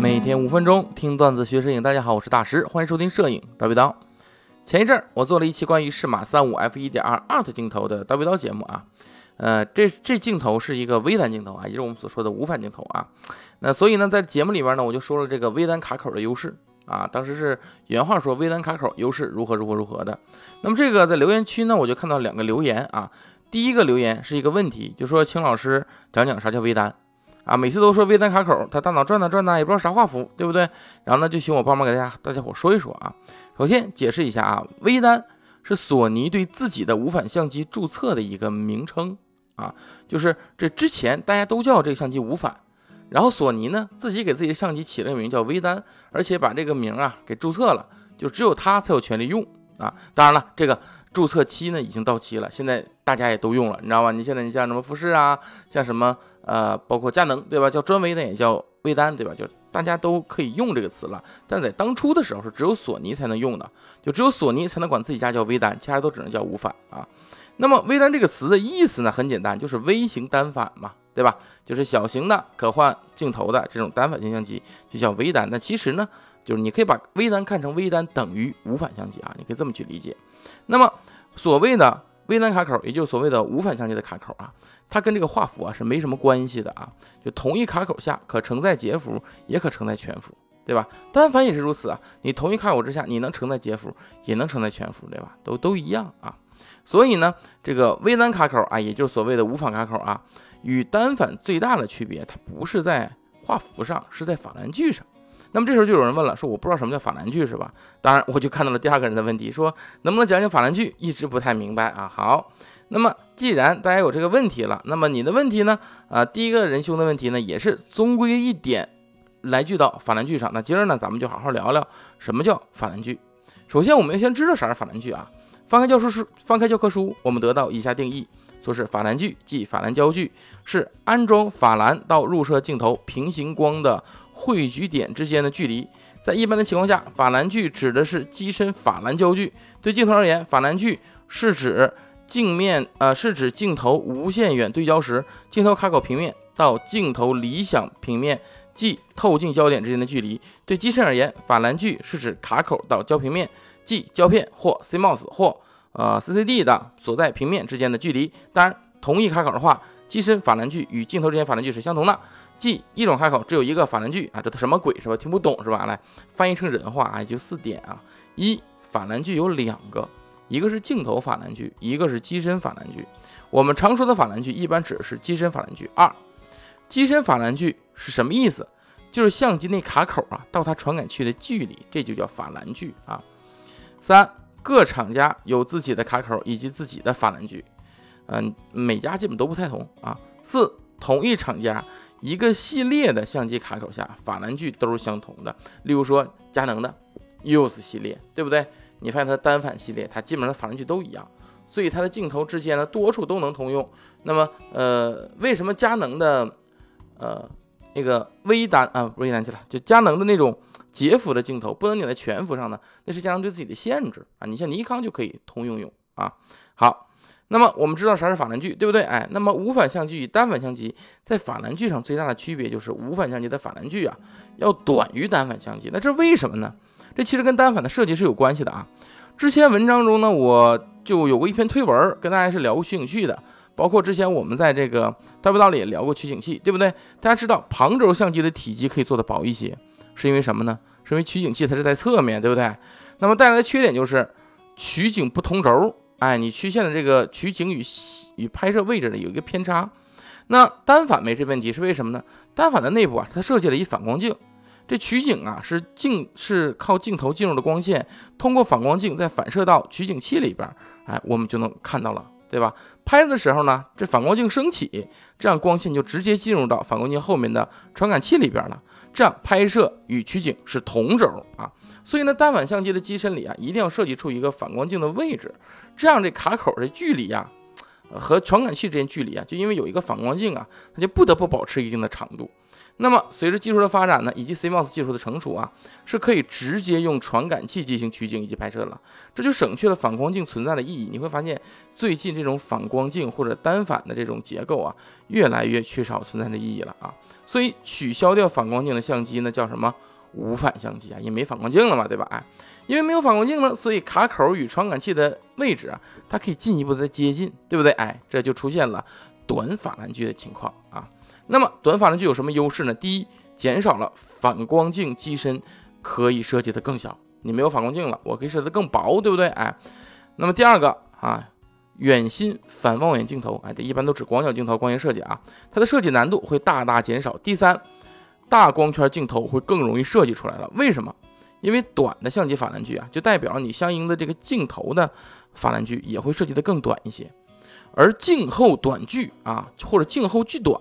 每天五分钟听段子学摄影，大家好，我是大师，欢迎收听摄影叨逼叨。前一阵儿我做了一期关于适马三五 f 一点二 art 镜头的叨逼叨节目啊，呃，这这镜头是一个微单镜头啊，也就是我们所说的无反镜头啊。那所以呢，在节目里边呢，我就说了这个微单卡口的优势啊，当时是原话说微单卡口优势如何如何如何的。那么这个在留言区呢，我就看到两个留言啊，第一个留言是一个问题，就说请老师讲讲啥叫微单。啊，每次都说微单卡口，他大脑转呐转呐，也不知道啥画幅，对不对？然后呢，就请我帮忙给大家大家伙说一说啊。首先解释一下啊，微单是索尼对自己的无反相机注册的一个名称啊，就是这之前大家都叫这个相机无反，然后索尼呢自己给自己的相机起了个名叫微单，而且把这个名啊给注册了，就只有他才有权利用啊。当然了，这个注册期呢已经到期了，现在大家也都用了，你知道吧？你现在你像什么富士啊，像什么。呃，包括佳能，对吧？叫专微的也叫微单，对吧？就大家都可以用这个词了。但在当初的时候是只有索尼才能用的，就只有索尼才能管自己家叫微单，其他都只能叫无反啊。那么微单这个词的意思呢，很简单，就是微型单反嘛，对吧？就是小型的可换镜头的这种单反型相机就叫微单。那其实呢，就是你可以把微单看成微单等于无反相机啊，你可以这么去理解。那么所谓的。微单卡口，也就是所谓的无反相机的卡口啊，它跟这个画幅啊是没什么关系的啊。就同一卡口下，可承载截幅，也可承载全幅，对吧？单反也是如此啊。你同一卡口之下，你能承载截幅，也能承载全幅，对吧？都都一样啊。所以呢，这个微单卡口啊，也就是所谓的无反卡口啊，与单反最大的区别，它不是在画幅上，是在法兰距上。那么这时候就有人问了，说我不知道什么叫法兰距是吧？当然，我就看到了第二个人的问题，说能不能讲讲法兰距？一直不太明白啊。好，那么既然大家有这个问题了，那么你的问题呢？啊，第一个仁兄的问题呢，也是终归一点来聚到法兰距上。那今儿呢，咱们就好好聊聊什么叫法兰距。首先，我们要先知道啥是法兰距啊。翻开教书书，翻开教科书，我们得到以下定义。说是法兰距，即法兰焦距，是安装法兰到入射镜头平行光的汇聚点之间的距离。在一般的情况下，法兰距指的是机身法兰焦距。对镜头而言，法兰距是指镜面，呃，是指镜头无限远对焦时，镜头卡口平面到镜头理想平面，即透镜焦点之间的距离。对机身而言，法兰距是指卡口到焦平面，即胶片或 CMOS 或呃，CCD 的所在平面之间的距离，当然，同一卡口的话，机身法兰距与镜头之间法兰距是相同的，即一种卡口只有一个法兰距啊，这都什么鬼是吧？听不懂是吧？来翻译成人话啊，也就四点啊：一，法兰距有两个，一个是镜头法兰距，一个是机身法兰距。我们常说的法兰距一般指的是机身法兰距。二，机身法兰距是什么意思？就是相机那卡口啊到它传感器的距离，这就叫法兰距啊。三。各厂家有自己的卡口以及自己的法兰距，嗯，每家基本都不太同啊。四，同一厂家一个系列的相机卡口下法兰距都是相同的。例如说佳能的 EOS 系列，对不对？你发现它单反系列，它基本上法兰距都一样，所以它的镜头之间呢多处都能通用。那么，呃，为什么佳能的，呃，那个微单啊，微单去了，就佳能的那种。截幅的镜头不能拧在全幅上呢，那是佳能对自己的限制啊。你像尼康就可以通用用啊。好，那么我们知道啥是法兰距，对不对？哎，那么无反相机与单反相机在法兰距上最大的区别就是无反相机的法兰距啊要短于单反相机。那这为什么呢？这其实跟单反的设计是有关系的啊。之前文章中呢，我就有过一篇推文跟大家是聊过取景器的，包括之前我们在这个大不道里也聊过取景器，对不对？大家知道旁轴相机的体积可以做的薄一些。是因为什么呢？是因为取景器它是在侧面对不对？那么带来的缺点就是取景不同轴，哎，你曲线的这个取景与与拍摄位置呢有一个偏差。那单反没这问题是为什么呢？单反的内部啊，它设计了一反光镜，这取景啊是镜是靠镜头进入的光线，通过反光镜再反射到取景器里边，哎，我们就能看到了。对吧？拍的时候呢，这反光镜升起，这样光线就直接进入到反光镜后面的传感器里边了。这样拍摄与取景是同轴啊。所以呢，单反相机的机身里啊，一定要设计出一个反光镜的位置，这样这卡口的距离呀，和传感器之间距离啊，就因为有一个反光镜啊，它就不得不保持一定的长度。那么随着技术的发展呢，以及 CMOS 技术的成熟啊，是可以直接用传感器进行取景以及拍摄了，这就省去了反光镜存在的意义。你会发现，最近这种反光镜或者单反的这种结构啊，越来越缺少存在的意义了啊。所以取消掉反光镜的相机呢，叫什么无反相机啊？也没反光镜了嘛，对吧？哎，因为没有反光镜呢，所以卡口与传感器的位置啊，它可以进一步的接近，对不对？哎，这就出现了短法兰距的情况啊。那么短法兰距有什么优势呢？第一，减少了反光镜机身可以设计的更小，你没有反光镜了，我可以设计更薄，对不对？哎，那么第二个啊，远心反望远镜头，哎，这一般都指广角镜头光学设计啊，它的设计难度会大大减少。第三，大光圈镜头会更容易设计出来了。为什么？因为短的相机法兰距啊，就代表你相应的这个镜头的法兰距也会设计的更短一些。而镜后短距啊，或者镜后距短，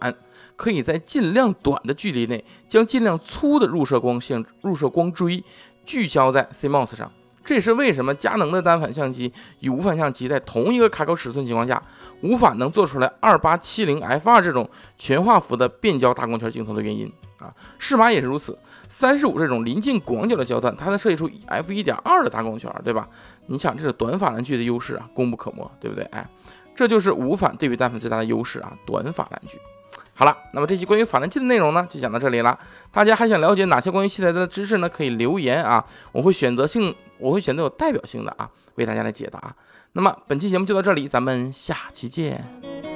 可以在尽量短的距离内，将尽量粗的入射光线、入射光锥聚焦在 CMOS 上。这也是为什么佳能的单反相机与无反相机在同一个卡口尺寸情况下，无法能做出来二八七零 f 二这种全画幅的变焦大光圈镜头的原因啊。适马也是如此，三十五这种临近广角的焦段，它能设计出 f 一点二的大光圈，对吧？你想，这是短法兰距的优势啊，功不可没，对不对？哎。这就是无反对比单反最大的优势啊，短法兰距。好了，那么这期关于法兰基的内容呢，就讲到这里了。大家还想了解哪些关于器材的知识呢？可以留言啊，我会选择性，我会选择有代表性的啊，为大家来解答。那么本期节目就到这里，咱们下期见。